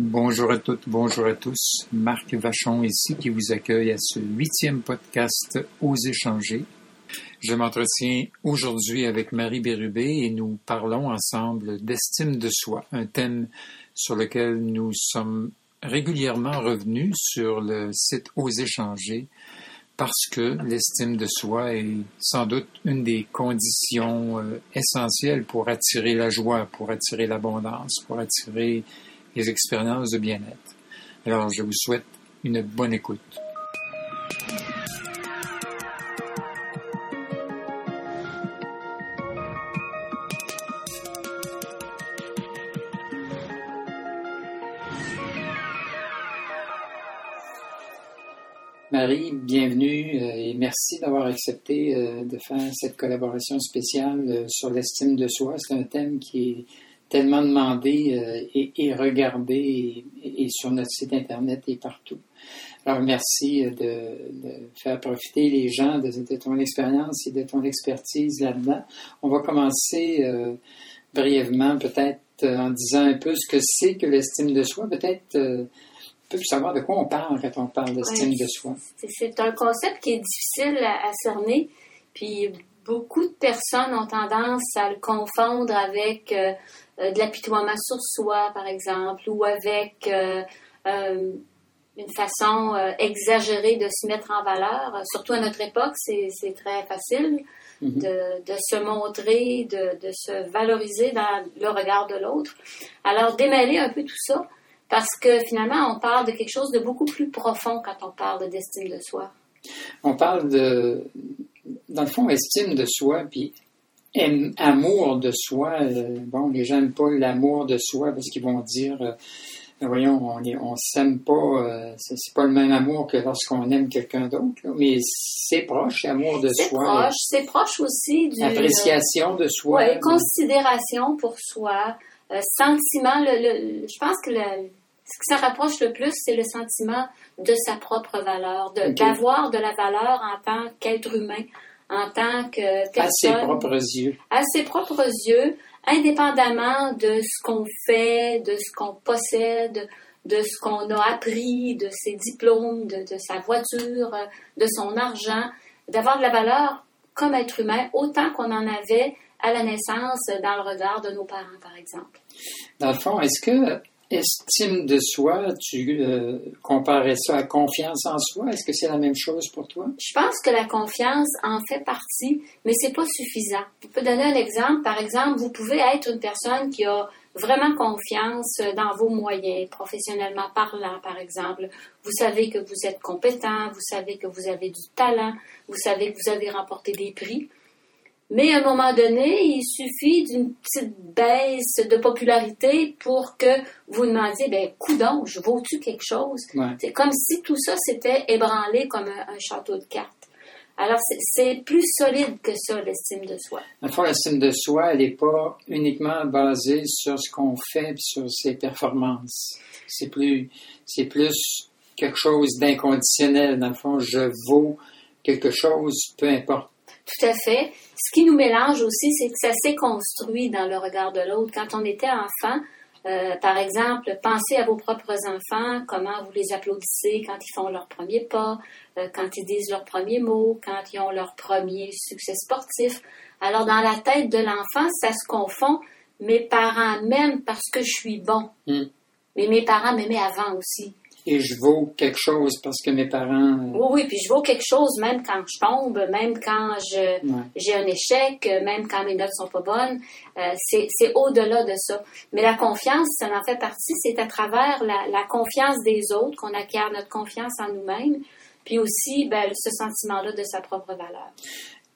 Bonjour à toutes, bonjour à tous. Marc Vachon ici qui vous accueille à ce huitième podcast Aux échanger. Je m'entretiens aujourd'hui avec Marie Bérubé et nous parlons ensemble d'estime de soi, un thème sur lequel nous sommes régulièrement revenus sur le site Aux échanger parce que l'estime de soi est sans doute une des conditions euh, essentielles pour attirer la joie, pour attirer l'abondance, pour attirer les expériences de bien-être. Alors, je vous souhaite une bonne écoute. Marie, bienvenue euh, et merci d'avoir accepté euh, de faire cette collaboration spéciale euh, sur l'estime de soi. C'est un thème qui est tellement demandé et, regardé et, sur notre site Internet et partout. Alors merci de, faire profiter les gens de, ton expérience et de ton expertise là-dedans. On va commencer brièvement peut-être en disant un peu ce que c'est que l'estime de soi. Peut-être peut savoir de quoi on parle quand on parle d'estime de soi. C'est un concept qui est difficile à, cerner, puis beaucoup de personnes ont tendance à le confondre avec euh, euh, de l'apitoiement sur soi, par exemple, ou avec euh, une façon exagérée de se mettre en valeur. Surtout à notre époque, c'est très facile. Mm-hmm. de, de, se montrer, de, de, se valoriser dans le regard de l'autre. Alors, démêler un peu tout ça, parce que finalement, on parle de quelque chose de beaucoup plus profond quand on parle d'estime de soi. On parle de, dans le fond, estime de soi, puis amour de soi. Euh, bon, les gens n'aiment pas l'amour de soi parce qu'ils vont dire, euh, ben voyons, on ne s'aime pas, euh, c'est pas le même amour que lorsqu'on aime quelqu'un d'autre, mais c'est proche, amour de soi. C'est proche, c'est proche aussi du... Appréciation de soi. Oui, considération pour soi, sentiment, le, je pense que le, ce qui s'en rapproche le plus, c'est le sentiment de sa propre valeur, d'avoir de, la valeur en tant qu'être humain, en tant que personne. À ses propres yeux. À ses propres yeux, indépendamment de ce qu'on fait, de ce qu'on possède, de ce qu'on a appris, de ses diplômes, de, de sa voiture, de son argent, d'avoir de la valeur comme être humain autant qu'on en avait à la naissance dans le regard de nos parents, par exemple. Dans le fond, est-ce que estime de soi, tu euh, comparais ça à confiance en soi? Est-ce que c'est la même chose pour toi? Je pense que la confiance en fait partie, mais c'est pas suffisant. Je peux donner un exemple. Par exemple, vous pouvez être une personne qui a vraiment confiance dans vos moyens, professionnellement parlant, par exemple. Vous savez que vous êtes compétent, vous savez que vous avez du talent, vous savez que vous avez remporté des prix. Mais à un moment donné, il suffit d'une petite baisse de popularité pour que vous demandiez, ben, coudon, je vaux-tu quelque chose? C'est comme si tout ça s'était ébranlé comme un, château de cartes. Alors, c'est plus solide que ça, l'estime de soi. En fait, l'estime de soi, elle n'est pas uniquement basée sur ce qu'on fait sur ses performances. C'est plus, c'est plus quelque chose d'inconditionnel. Dans le fond, je vaux quelque chose, peu importe tout à fait. Ce qui nous mélange aussi, c'est que ça s'est construit dans le regard de l'autre. Quand on était enfant, euh, par exemple, pensez à vos propres enfants, comment vous les applaudissez quand ils font leur premier pas, euh, quand ils disent leur premier mot, quand ils ont leur premier succès sportif. Alors, dans la tête de l'enfant, ça se confond. Mes parents m'aiment parce que je suis bon. Hmm. Mais mes parents m'aimaient avant aussi et je vaux quelque chose parce que mes parents. Euh, oui, oui, puis je vaux quelque chose même quand je tombe, même quand je, j'ai un échec, même quand mes notes sont pas bonnes. Euh, c'est, au-delà de ça. Mais la confiance, ça en fait partie. C'est à travers la, confiance des autres qu'on acquiert notre confiance en nous-mêmes, puis aussi ben, ce sentiment-là de sa propre valeur.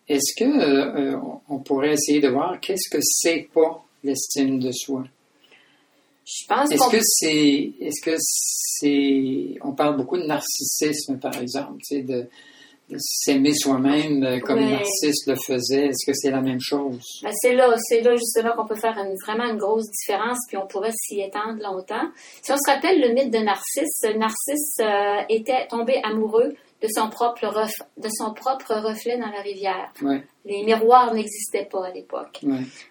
Est-ce que euh, on pourrait essayer de voir qu'est-ce que c'est pas l'estime de soi? Je pense est-ce que c'est est-ce que c'est on parle beaucoup de narcissisme par exemple, tu sais, de, s'aimer soi-même euh, comme narcisse le faisait. Est-ce que c'est la même chose? Ben, c'est là, c'est là justement qu'on peut faire vraiment une grosse différence, puis on pourrait s'y étendre longtemps. Si on se rappelle le mythe de Narcisse, Narcisse euh, était tombé amoureux de son propre de son propre reflet dans la rivière. Les miroirs n'existaient pas à l'époque.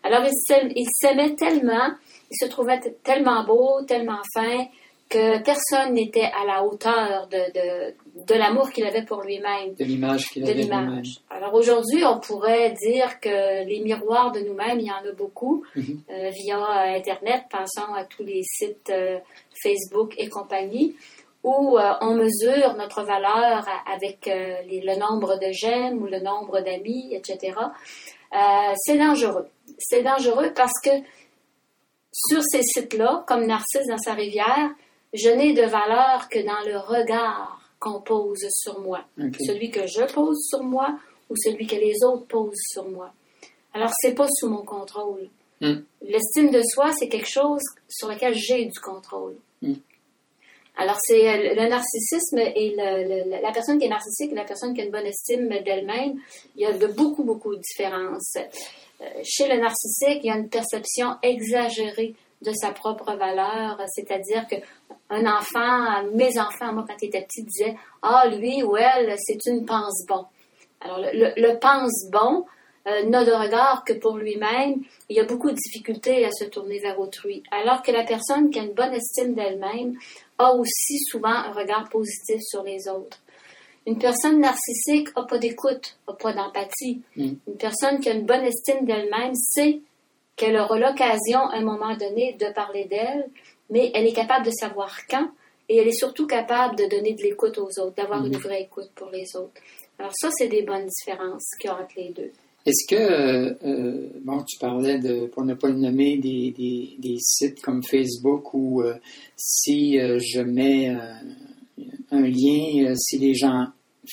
Alors il s'aimait tellement il se trouvait tellement beau, tellement fin, que personne n'était à la hauteur de, de, de l'amour qu'il avait pour lui-même. De l'image qu'il avait de lui-même. Alors aujourd'hui, on pourrait dire que les miroirs de nous-mêmes, il y en a beaucoup Mhm. euh, via Internet. Pensons à tous les sites euh, Facebook et compagnie, où euh, on mesure notre valeur avec euh, les- le nombre de j'aime ou le nombre d'amis, etc. Euh, c'est dangereux. C'est dangereux parce que sur ces sites-là, comme Narcisse dans sa rivière, je n'ai de valeur que dans le regard qu'on pose sur moi. Celui que je pose sur moi ou celui que les autres posent sur moi. Alors, c'est pas sous mon contrôle. Hmm. L'estime de soi, c'est quelque chose sur lequel j'ai du contrôle. Hmm. Alors, c'est euh, le narcissisme et la personne qui est narcissique et la personne qui a une bonne estime d'elle-même, il y a de beaucoup, beaucoup de différences. Euh, chez le narcissique, il y a une perception exagérée de sa propre valeur, c'est-à-dire que un enfant, mes enfants, moi, quand ils étaient petits, disaient Ah, lui ou elle, c'est une pense-bon. Alors, le, le- le pense-bon euh, n'a de regard que pour lui-même. Il y a beaucoup de difficultés à se tourner vers autrui. Alors que la personne qui a une bonne estime d'elle-même a aussi souvent un regard positif sur les autres. Une personne narcissique n'a pas d'écoute, n'a pas d'empathie. Mm. Une personne qui a une bonne estime d'elle-même sait qu'elle aura l'occasion à un moment donné de parler d'elle, mais elle est capable de savoir quand et elle est surtout capable de donner de l'écoute aux autres, d'avoir une Mhm. vraie écoute pour les autres. Alors ça, c'est des bonnes différences qu'il y a entre les deux. Est-ce que, euh, euh, bon, tu parlais de, pour ne pas le nommer, des, des, sites comme Facebook où euh, si euh, je mets euh, un lien, si les gens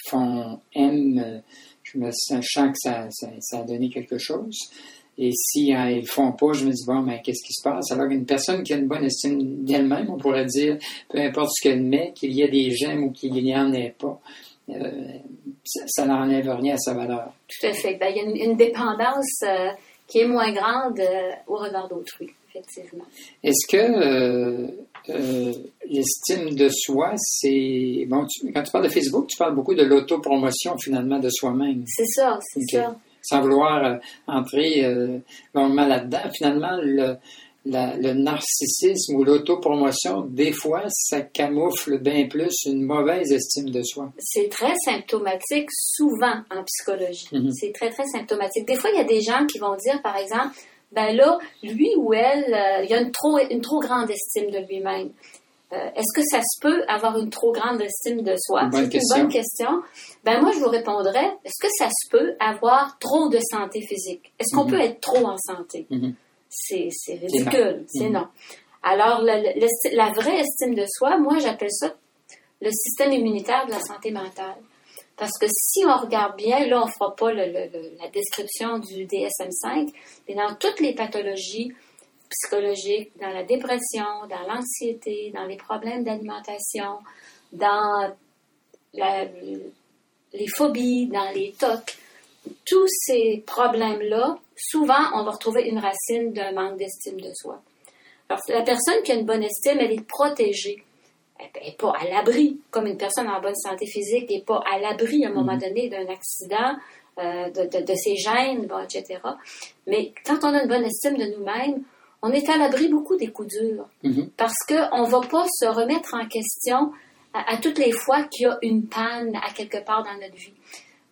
font aiment, je me sens que ça, ça, ça a donné quelque chose. Et si euh, ils font pas, je me dis, bon, mais qu'est-ce qui se passe? Alors qu'une personne qui a une bonne estime d'elle-même, on pourrait dire, peu importe ce qu'elle met, qu'il y ait des j'aime ou qu'il n'y en ait pas, ça, ça n'enlève rien à sa valeur. Tout à fait. Ben, il y a une, une dépendance euh, qui est moins grande euh, au regard d'autrui, effectivement. Est-ce que euh, euh, l'estime de soi, c'est. Bon, tu- quand tu parles de Facebook, tu parles beaucoup de l'autopromotion finalement de soi-même, C'est ça, c'est Ok. ça. sans vouloir euh, entrer euh, longuement là-dedans. Finalement, le, la- le narcissisme ou l'autopromotion, des fois, ça camoufle bien plus une mauvaise estime de soi. C'est très symptomatique souvent en psychologie. Mhm. C'est très, très symptomatique. Des fois, il y a des gens qui vont dire, par exemple, ben là, lui ou elle, euh, il y a une trop, une trop grande estime de lui-même. Euh, Est-ce que ça se peut avoir une trop grande estime de soi? C'est une bonne question. Ben moi, je vous répondrais, est-ce que ça se peut avoir trop de santé physique? Est-ce qu'on Mhm. peut être trop en santé? Mhm. C'est ridicule, c'est Mhm. non. Alors, le- le- l'esti- la vraie estime de soi, moi, j'appelle ça le système immunitaire de la santé mentale. Parce que si on regarde bien, là, on ne fera pas le- le- le- la description du DSM-5, mais dans toutes les pathologies psychologiques, dans la dépression, dans l'anxiété, dans les problèmes d'alimentation, dans la- les phobies, dans les tocs, tous ces problèmes-là, souvent, on va retrouver une racine d'un manque d'estime de soi. Alors, la personne qui a une bonne estime, elle est protégée. Elle n'est pas à l'abri, comme une personne en bonne santé physique n'est pas à l'abri à un moment donné d'un accident, euh, de, de- de ses gènes, bon, etc. Mais quand on a une bonne estime de nous-mêmes, on est à l'abri beaucoup des coups durs Mhm. parce qu'on ne va pas se remettre en question à, à toutes les fois qu'il y a une panne à quelque part dans notre vie.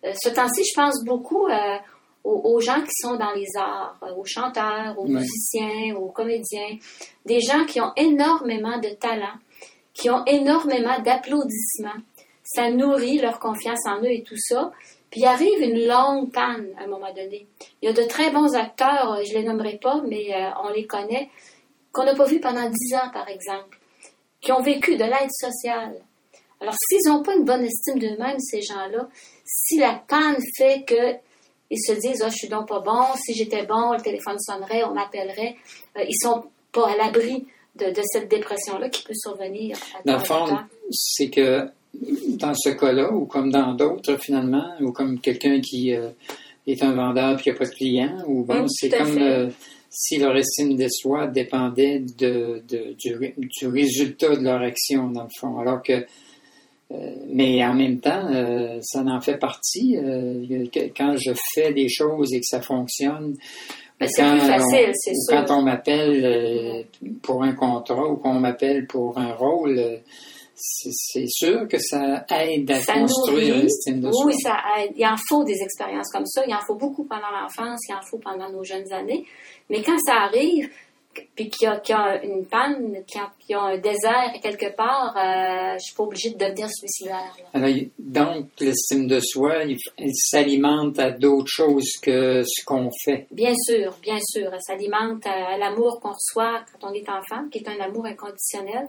Euh, ce temps-ci, je pense beaucoup euh, aux, aux gens qui sont dans les arts, euh, aux chanteurs, aux Ouais. musiciens, aux comédiens, des gens qui ont énormément de talent, qui ont énormément d'applaudissements. Ça nourrit leur confiance en eux et tout ça. Puis arrive une longue panne à un moment donné. Il y a de très bons acteurs, je les nommerai pas, mais euh, on les connaît, qu'on n'a pas vus pendant dix ans, par exemple, qui ont vécu de l'aide sociale. Alors, s'ils n'ont pas une bonne estime d'eux-mêmes, ces gens-là, si la panne fait que ils se disent, ah, je suis donc pas bon, si j'étais bon, le téléphone sonnerait, on m'appellerait, euh, ils sont pas à l'abri de, de cette dépression-là qui peut survenir. à Dans le fond, c'est que dans ce cas-là, ou comme dans d'autres finalement, ou comme quelqu'un qui euh, est un vendeur et qui n'a pas de clients, ou bon, Mm, c'est comme euh, si leur estime de soi dépendait de, de- du, du résultat de leur action, dans le fond. Alors que, euh, mais en même temps, euh, ça en fait partie. euh, quand je fais des choses et que ça fonctionne, Mais c'est plus facile, c'est sûr. Quand on m'appelle euh, pour un contrat ou qu'on m'appelle pour un rôle, euh, c'est sûr que ça aide à construire l'estime de soi. Oui, ça aide. Il en faut des expériences comme ça. Il en faut beaucoup pendant l'enfance, il en faut pendant nos jeunes années. Mais quand ça arrive, puis qu'il y, a une panne, qu'il y, a un désert quelque part, euh, je ne suis pas obligée de devenir suicidaire. donc, l'estime de soi, il, s'alimente à d'autres choses que ce qu'on fait. Bien sûr, bien sûr. Elle s'alimente à, l'amour qu'on reçoit quand on est enfant, qui est un amour inconditionnel.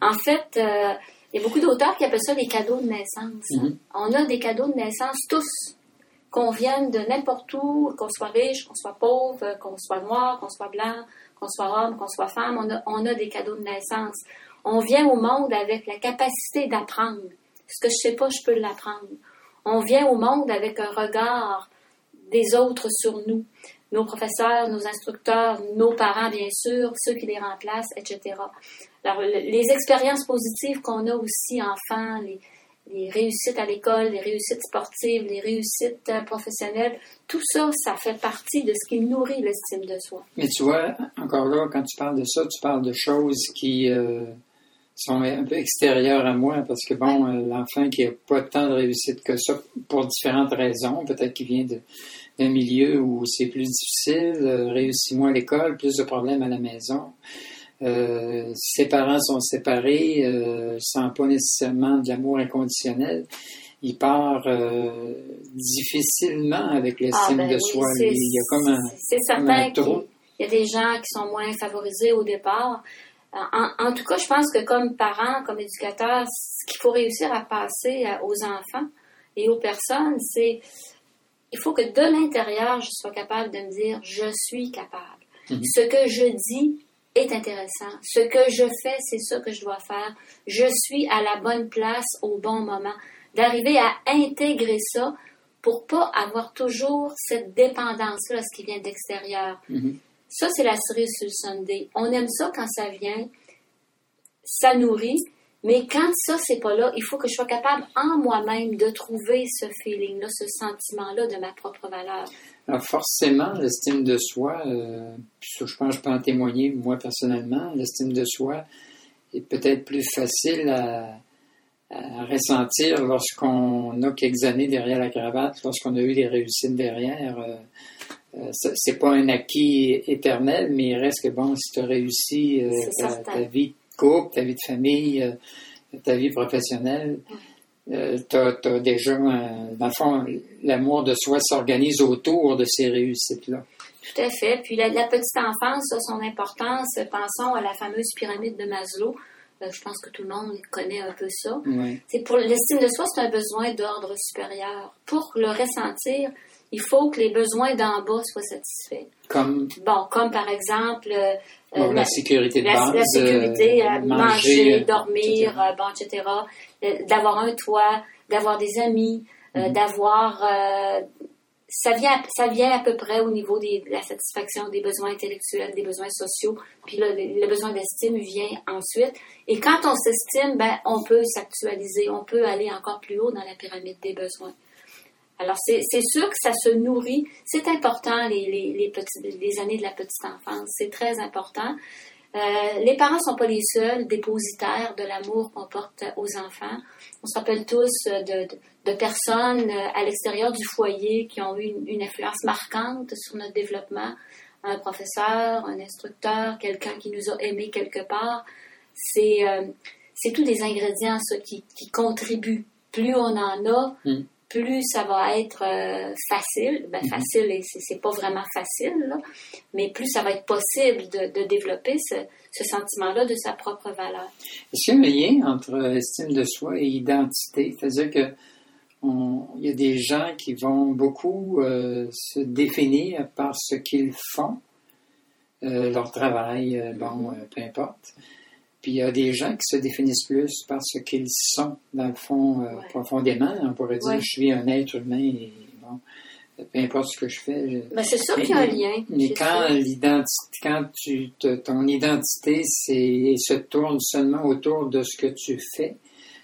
En fait, euh, il y a beaucoup d'auteurs qui appellent ça les cadeaux de naissance. Mm-hmm. On a des cadeaux de naissance tous qu'on vienne de n'importe où, qu'on soit riche, qu'on soit pauvre, qu'on soit noir, qu'on soit blanc, qu'on soit homme, qu'on soit femme, on a, des cadeaux de naissance. On vient au monde avec la capacité d'apprendre. Ce que je sais pas, je peux l'apprendre. On vient au monde avec un regard des autres sur nous. Nos professeurs, nos instructeurs, nos parents, bien sûr, ceux qui les remplacent, etc. Alors, les expériences positives qu'on a aussi enfants, les, les réussites à l'école, les réussites sportives, les réussites euh, professionnelles, tout ça, ça fait partie de ce qui nourrit l'estime de soi. Mais tu vois, encore là, quand tu parles de ça, tu parles de choses qui euh, sont un peu extérieures à moi, parce que bon, euh, l'enfant qui n'a pas tant de réussite que ça, pour différentes raisons, peut-être qu'il vient d'un milieu où c'est plus difficile, réussit moins à l'école, plus de problèmes à la maison. Euh, ses parents sont séparés, euh, sans pas nécessairement de l'amour inconditionnel. Il part euh, difficilement avec l'estime ah, ben de soi. il y a comme un, C'est certain qu'il y a des gens qui sont moins favorisés au départ. En, tout cas, je pense que comme parent, comme éducateur, ce qu'il faut réussir à passer aux enfants et aux personnes, c'est il faut que de l'intérieur, je sois capable de me dire je suis capable. Mm-hmm. Ce que je dis, est intéressant. Ce que je fais, c'est ça que je dois faire. Je suis à la bonne place au bon moment. D'arriver à intégrer ça pour pas avoir toujours cette dépendance-là, ce qui vient d'extérieur. Mm-hmm. Ça, c'est la cerise sur le Sunday. On aime ça quand ça vient, ça nourrit, mais quand ça, c'est pas là, il faut que je sois capable en moi-même de trouver ce feeling-là, ce sentiment-là de ma propre valeur. Alors forcément, l'estime de soi, euh, je pense que je peux en témoigner moi personnellement, l'estime de soi est peut-être plus facile à, ressentir lorsqu'on a quelques années derrière la cravate, lorsqu'on a eu des réussites derrière. Euh, euh c'est pas un acquis éternel, mais il reste que bon, si tu as réussi ta, vie de couple, ta vie de famille, ta vie professionnelle, euh, tu as, déjà, dans le fond, l'amour de soi s'organise autour de ces réussites-là. Tout à fait. Puis la, petite enfance a son importance. Pensons à la fameuse pyramide de Maslow. Euh, je pense que tout le monde connaît un peu ça. C'est pour l'estime de soi, c'est un besoin d'ordre supérieur. Pour le ressentir, il faut que les besoins d'en bas soient satisfaits. Comme bon, comme par exemple euh, la, sécurité de base, la sécurité, manger, dormir, bon, etc d'avoir un toit, d'avoir des amis, euh, mhm. d'avoir... Euh, ça vient, ça vient à peu près au niveau de la satisfaction des besoins intellectuels, des besoins sociaux, puis le, besoin d'estime vient ensuite. Et quand on s'estime, ben, on peut s'actualiser, on peut aller encore plus haut dans la pyramide des besoins. Alors, c'est sûr que ça se nourrit. C'est important, les, les, années de la petite enfance. C'est très important. Euh, les parents ne sont pas les seuls dépositaires de l'amour qu'on porte aux enfants. On se rappelle tous de, personnes euh, à l'extérieur du foyer qui ont eu une, influence marquante sur notre développement. Un professeur, un instructeur, quelqu'un qui nous a aimés quelque part. C'est euh, tous des ingrédients qui, contribuent. Plus on en a, mm plus ça va être euh, facile, ben mhm. facile, et c'est pas vraiment facile, mais plus ça va être possible de, développer ce, sentiment-là de sa propre valeur. Est-ce qu'il y a un lien entre estime de soi et identité? C'est-à-dire que il y a des gens qui vont beaucoup euh, se définir par ce qu'ils font, euh, leur travail, bon, peu importe. Puis il y a des gens qui se définissent plus par ce qu'ils sont, dans le fond, euh, profondément. On pourrait dire, je suis un être humain et bon, peu importe ce que je fais. Ben, c'est sûr qu'il y a un lien. Mais quand l'identité, quand tu ton identité se tourne seulement autour de ce que tu fais,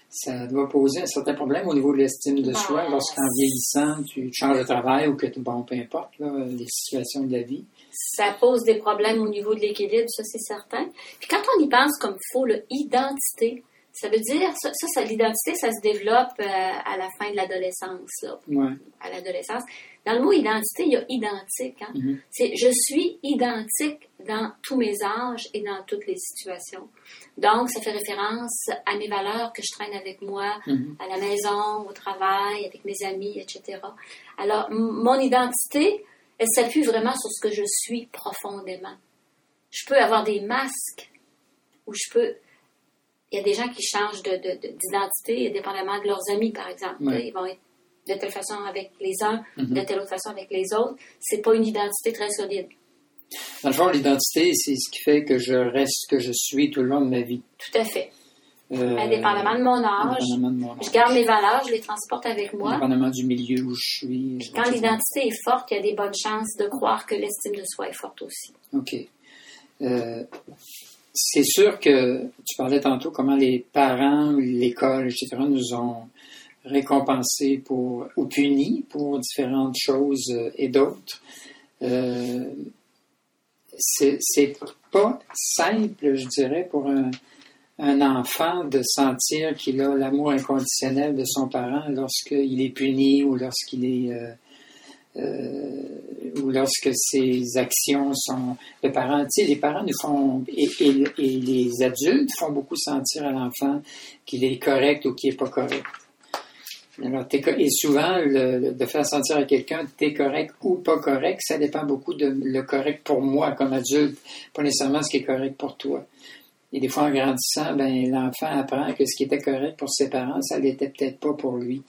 ça doit poser un certain problème au niveau de l'estime de soi ben, lorsqu'en vieillissant, tu changes de travail ou que, bon, peu importe, les situations de la vie. Ça pose des problèmes au niveau de l'équilibre, ça c'est certain. Puis quand on y pense comme faut, l'identité, ça veut dire, ça, ça, l'identité, ça se développe euh, à la fin de l'adolescence. Ouais. À l'adolescence. Dans le mot identité, il y a identique. Hein? Mhm. C'est je suis identique dans tous mes âges et dans toutes les situations. Donc, ça fait référence à mes valeurs que je traîne avec moi, Mhm. à la maison, au travail, avec mes amis, etc. Alors, mon identité, elle s'appuie vraiment sur ce que je suis profondément. Je peux avoir des masques ou je peux. Il y a des gens qui changent de- de- de- d'identité dépendamment de leurs amis, par exemple. Ouais. Ils vont être de telle façon avec les uns, Mhm. de telle autre façon avec les autres. C'est pas une identité très solide. Dans le fond, l'identité, c'est ce qui fait que je reste ce que je suis tout le long de ma vie. Tout à fait. Euh, Indépendamment de mon âge, indépendamment de mon âge. je garde mes valeurs, je les transporte avec moi. Indépendamment du milieu où je suis. Puis quand l'identité est forte, il y a des bonnes chances de croire que l'estime de soi est forte aussi. OK. Euh, c'est sûr que tu parlais tantôt comment les parents, l'école, etc., nous ont récompensés pour, ou punis pour différentes choses euh, et d'autres. Euh, c'est pas simple, je dirais, pour un, un enfant de sentir qu'il a l'amour inconditionnel de son parent lorsqu'il est puni ou lorsqu'il est euh, euh, ou lorsque ses actions sont les parents, tu sais, les parents nous font et, les adultes font beaucoup sentir à l'enfant qu'il est correct ou qu'il est pas correct. Alors, et souvent, le- le- de faire sentir à quelqu'un t'es correct ou pas correct, ça dépend beaucoup de le correct pour moi comme adulte, pas nécessairement ce qui est correct pour toi. Et des fois, en grandissant, ben, l'enfant apprend que ce qui était correct pour ses parents, ça l'était peut-être pas pour lui.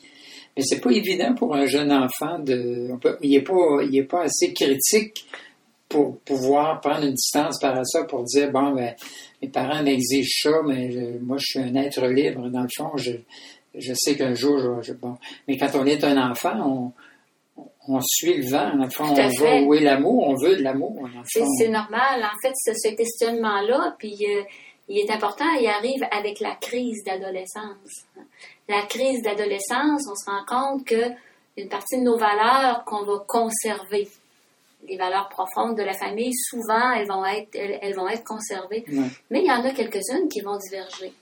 Mais c'est pas évident pour un jeune enfant de. on peut- il n'est pas, pas assez critique pour pouvoir prendre une distance par ça pour dire bon ben mes parents m'exigent ça, mais moi je suis un être libre dans le fond. Je, je sais qu'un jour je, je- bon. Mais quand on est un enfant, on, on suit le vent. Tout à on fait. va où est l'amour, on veut de l'amour. C'est normal. En fait, ce, ce questionnement-là, puis euh, il est important, il arrive avec la crise d'adolescence. La crise d'adolescence, on se rend compte que une partie de nos valeurs qu'on va conserver, les valeurs profondes de la famille, souvent elles vont être, elles, elles vont être conservées. Ouais. Mais il y en a quelques-unes qui vont diverger.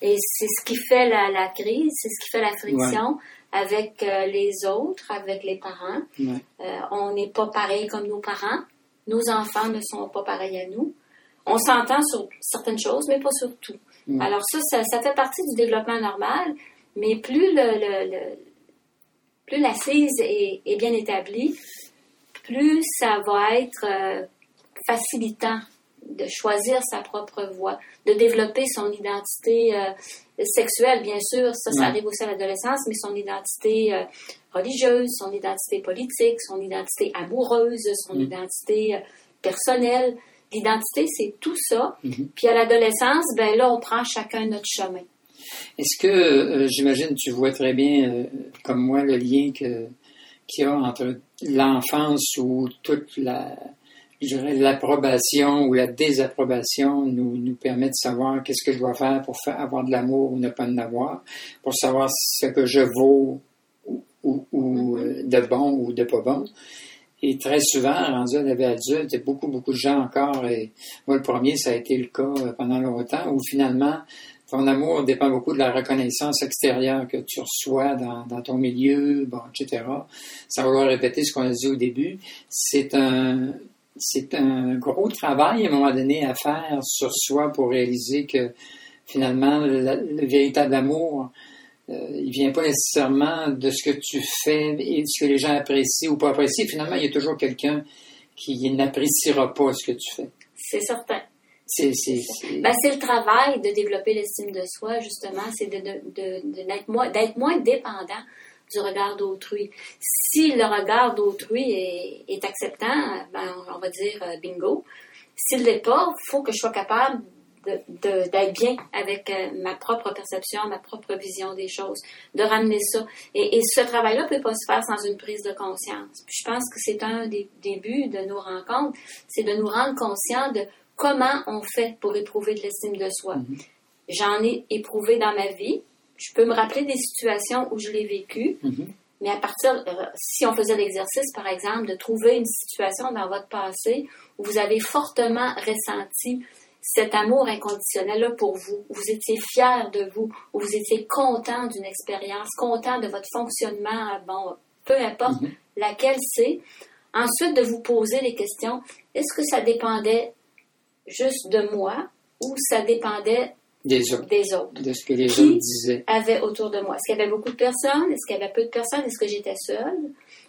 Et c'est ce qui fait la, la crise, c'est ce qui fait la friction avec euh, les autres, avec les parents. Ouais. Euh, on n'est pas pareil comme nos parents. Nos enfants ne sont pas pareils à nous. On s'entend sur certaines choses, mais pas sur tout. Ouais. Alors ça, ça, ça fait partie du développement normal, mais plus le, le- le- plus l'assise est, est bien établie, plus ça va être euh, facilitant de choisir sa propre voie, de développer son identité euh, sexuelle, bien sûr, ça, ça arrive aussi à l'adolescence, mais son identité euh, religieuse, son identité politique, son identité amoureuse, son Mm. identité euh, personnelle. L'identité, c'est tout ça. Mhm. Puis à l'adolescence, ben là, on prend chacun notre chemin. Est-ce que, euh, j'imagine, tu vois très bien, comme moi, le lien qu'il y a entre l'enfance où toute la, je dirais, l'approbation ou la désapprobation nous, nous permet de savoir qu'est-ce que je dois faire pour faire avoir de l'amour ou ne pas en avoir, pour savoir ce que je vaux ou, ou- ou, euh, de bon ou de pas bon. Et très souvent, rendu à la adulte, beaucoup, beaucoup de gens encore, et moi le premier, ça a été le cas euh, pendant longtemps, où finalement, ton amour dépend beaucoup de la reconnaissance extérieure que tu reçois dans, dans ton milieu, bon, etc. Sans vouloir répéter ce qu'on a dit au début, c'est un, c'est un gros travail à un moment donné à faire sur soi pour réaliser que finalement, le, le véritable amour, euh, il vient pas nécessairement de ce que tu fais et de ce que les gens apprécient ou pas apprécient. Finalement, il y a toujours quelqu'un qui n'appréciera pas ce que tu fais. C'est certain. C'est, c'est, c'est- Ben, c'est le travail de développer l'estime de soi, justement, c'est de, de, de- de- d'être, moins, d'être moins dépendant du regard d'autrui. Si le regard d'autrui est, est acceptant, ben, on va dire euh, bingo. S'il l'est pas, il faut que je sois capable d'être bien avec euh, ma propre perception, ma propre vision des choses, de ramener ça. Et, et ce travail-là peut pas se faire sans une prise de conscience. Puis je pense que c'est un des débuts de nos rencontres, c'est de nous rendre conscients de comment on fait pour éprouver de l'estime de soi. Mhm. J'en ai éprouvé dans ma vie. Je peux me rappeler des situations où je l'ai vécu, Mhm. Mais à partir, euh, si on faisait l'exercice, par exemple, de trouver une situation dans votre passé où vous avez fortement ressenti cet amour inconditionnel-là pour vous, où vous étiez fier de vous, où vous étiez content d'une expérience, content de votre fonctionnement, bon, peu importe Mhm. laquelle c'est. Ensuite, de vous poser les questions, est-ce que ça dépendait juste de moi ou ça dépendait Des autres, des autres? de ce que les Qui? autres disaient. avait autour de moi. Est-ce qu'il y avait beaucoup de personnes? Est-ce qu'il y avait peu de personnes? Est-ce que j'étais seule?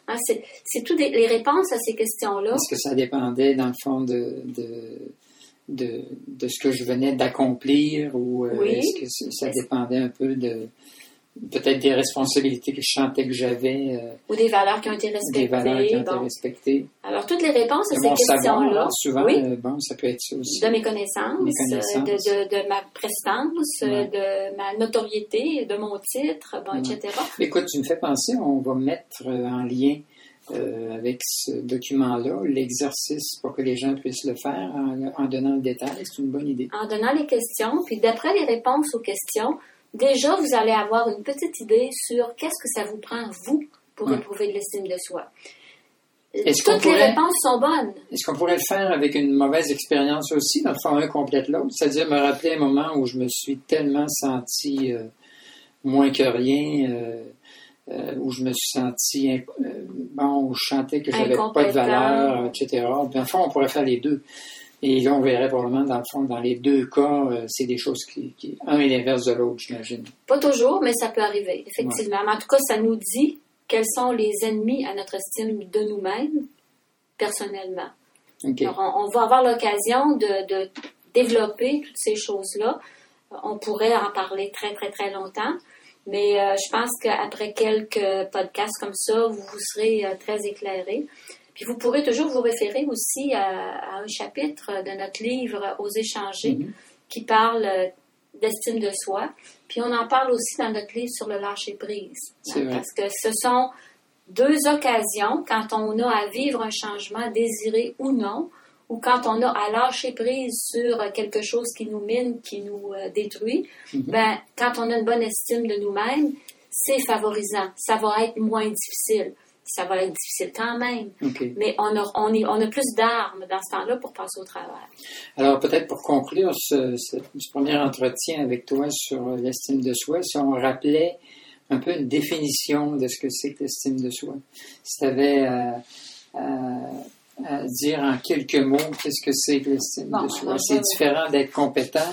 Hein, c'est toutes les réponses à ces questions-là. Est-ce que ça dépendait, dans le fond, de, de, de, de ce que je venais d'accomplir ou euh, Oui. est-ce que ça- dépendait un peu de peut-être des responsabilités que je sentais que j'avais, euh, Ou des valeurs qui ont été des valeurs qui respectées. ont été respectées. Alors, toutes les réponses à ces questions-là, hein, souvent, oui, euh, bon, ça peut être ça aussi. de mes connaissances, Mes euh, connaissances. De, de- de ma prestance, Ouais. de ma notoriété, de mon titre, bon, Ouais. etc. Écoute, tu me fais penser, on va mettre en lien euh, avec ce document-là l'exercice pour que les gens puissent le faire en, en donnant le détail. C'est une bonne idée. En donnant les questions, puis d'après les réponses aux questions, déjà, vous allez avoir une petite idée sur qu'est-ce que ça vous prend, vous, pour Ouais. éprouver de l'estime de soi. Toutes les réponses sont bonnes. Est-ce qu'on pourrait le faire avec une mauvaise expérience aussi, dans le fond, un complète l'autre? C'est-à-dire me rappeler un moment où je me suis tellement senti euh, moins que rien, euh, euh, où je me suis senti, bon, où je sentais que j'avais pas de valeur, etc. Dans le fond, on pourrait faire les deux. Et là, on verrait probablement, dans le fond, dans les deux cas, euh, c'est des choses qui, qui... Un est l'inverse de l'autre, j'imagine. Pas toujours, mais ça peut arriver, effectivement. Mais en tout cas, ça nous dit quels sont les ennemis à notre estime de nous-mêmes, personnellement. OK. Alors, on, on va avoir l'occasion de, de développer toutes ces choses-là. On pourrait en parler très, très, très longtemps. Mais euh, je pense qu'après quelques podcasts comme ça, vous, vous serez euh, très éclairés. Puis vous pourrez toujours vous référer aussi à, à un chapitre de notre livre Aux échanger Mhm. qui parle euh, d'estime de soi. Puis on en parle aussi dans notre livre sur le lâcher prise. Parce que ce sont deux occasions quand on a à vivre un changement désiré ou non, ou quand on a à lâcher prise sur quelque chose qui nous mine, qui nous euh, détruit, Mhm. ben, quand on a une bonne estime de nous-mêmes, c'est favorisant. Ça va être moins difficile. Ça va être difficile quand même, mais on a, on est, on a plus d'armes dans ce temps-là pour passer au travail. Alors, peut-être pour conclure ce, ce- ce premier entretien avec toi sur l'estime de soi, si on rappelait un peu une définition de ce que c'est que l'estime de soi. Si tu avais à, à- à dire en quelques mots qu'est-ce que c'est que l'estime Bon, de soi? C'est différent d'être compétent,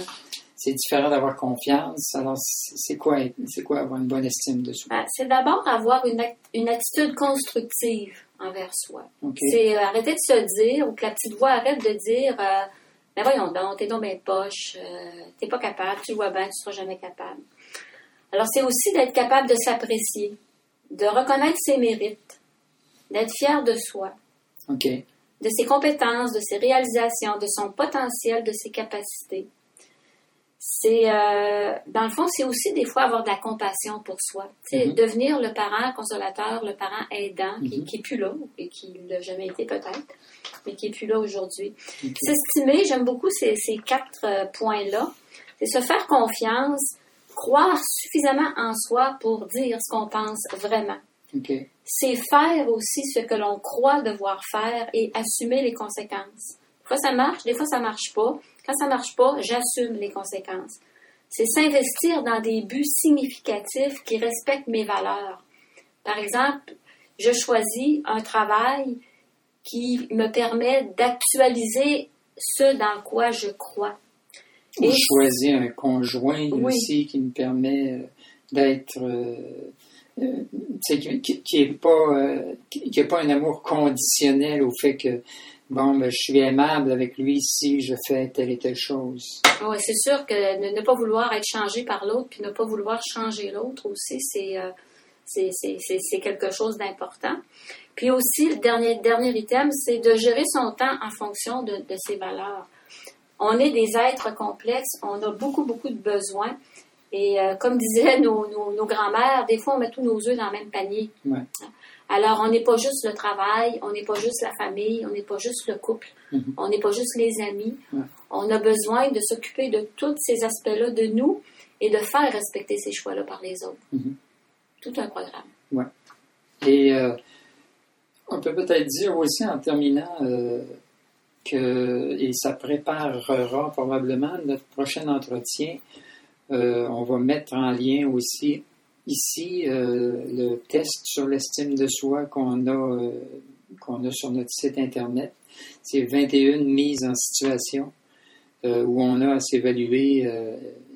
c'est différent d'avoir confiance. Alors, c'est quoi, c'est quoi avoir une bonne estime de soi? Ben, c'est d'abord avoir une, attitude constructive envers soi. C'est euh, arrêter de se dire, ou que la petite voix arrête de dire, euh, ben voyons donc, t'es donc bien poche, euh, t'es pas capable, tu vois bien, tu seras jamais capable. Alors c'est aussi d'être capable de s'apprécier, de reconnaître ses mérites, d'être fier de soi, OK. de ses compétences, de ses réalisations, de son potentiel, de ses capacités. C'est, euh, dans le fond, c'est aussi des fois avoir de la compassion pour soi. Sais, Mhm. Devenir le parent consolateur, le parent aidant, qui, Mhm. qui est plus là, et qui l'a jamais été peut-être, mais qui est plus là aujourd'hui. OK. S'estimer, j'aime beaucoup ces, ces quatre euh, points-là. C'est se faire confiance, croire suffisamment en soi pour dire ce qu'on pense vraiment OK. c'est faire aussi ce que l'on croit devoir faire et assumer les conséquences. Des fois, ça marche, des fois, ça marche pas. Quand ça marche pas, j'assume les conséquences. C'est s'investir dans des buts significatifs qui respectent mes valeurs. Par exemple, je choisis un travail qui me permet d'actualiser ce dans quoi je crois. Et- choisir un conjoint Oui. aussi qui me permet euh, d'être. euh, euh, qui, qui, qui est pas, euh, qui, qui a pas un amour conditionnel au fait que, bon, ben, je suis aimable avec lui si je fais telle et telle chose. Oui, c'est sûr que ne, ne pas vouloir être changé par l'autre, puis ne pas vouloir changer l'autre aussi, c'est euh, c'est quelque chose d'important. Puis aussi, le dernier, dernier item, c'est de gérer son temps en fonction de, de ses valeurs. On est des êtres complexes, on a beaucoup, beaucoup de besoins. Et euh, comme disaient nos, nos, nos grands-mères, des fois, on met tous nos œufs dans le même panier. Ouais. Alors, on n'est pas juste le travail, on n'est pas juste la famille, on n'est pas juste le couple, Mhm. on n'est pas juste les amis. Ouais. On a besoin de s'occuper de tous ces aspects-là de nous et de faire respecter ces choix-là par les autres. Mhm. Tout un programme. Et euh, on peut peut-être dire aussi en terminant euh, que, et ça préparera probablement notre prochain entretien, euh, on va mettre en lien aussi ici le test sur l'estime de soi qu'on a, qu'on a sur notre site Internet. C'est 21 mises en situation où on a à s'évaluer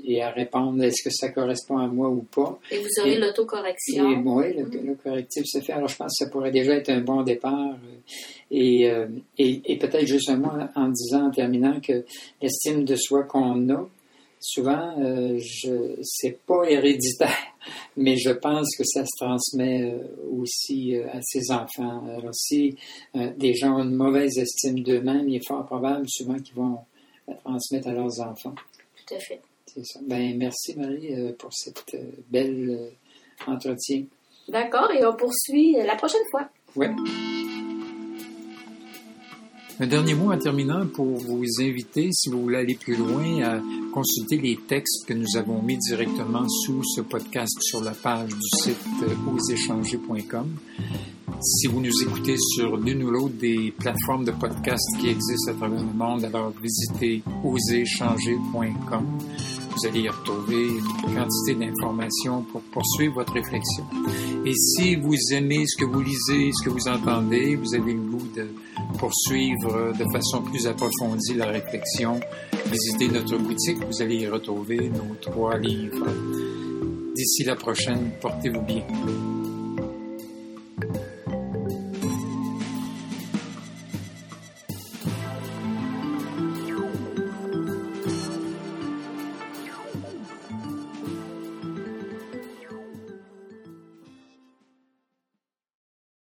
et à répondre est-ce que ça correspond à moi ou pas. Et vous aurez l'autocorrection. Oui, le, le, correctif se fait. Alors, je pense que ça pourrait déjà être un bon départ. Et, euh, et, et peut-être juste un mot en disant, en terminant, que l'estime de soi qu'on a, souvent, euh, je c'est pas héréditaire, mais je pense que ça se transmet euh, aussi euh, à ses enfants. Alors, si des gens ont une mauvaise estime d'eux-mêmes, il est fort probable souvent qu'ils vont la transmettre à leurs enfants. Tout à fait. Ben, merci Marie euh, pour cette euh, belle euh, entretien. D'accord, et on poursuit la prochaine fois. Oui. Un dernier mot en terminant pour vous inviter, si vous voulez aller plus loin, à consulter les textes que nous avons mis directement sous ce podcast sur la page du site oséchanger.com. Si vous nous écoutez sur l'une ou l'autre des plateformes de podcast qui existent à travers le monde, alors visitez oséchanger.com. Vous allez y retrouver une quantité d'informations pour poursuivre votre réflexion. Et si vous aimez ce que vous lisez, ce que vous entendez, vous avez le goût de poursuivre de façon plus approfondie la réflexion, visitez notre boutique. Vous allez y retrouver nos trois livres. D'ici la prochaine, portez-vous bien.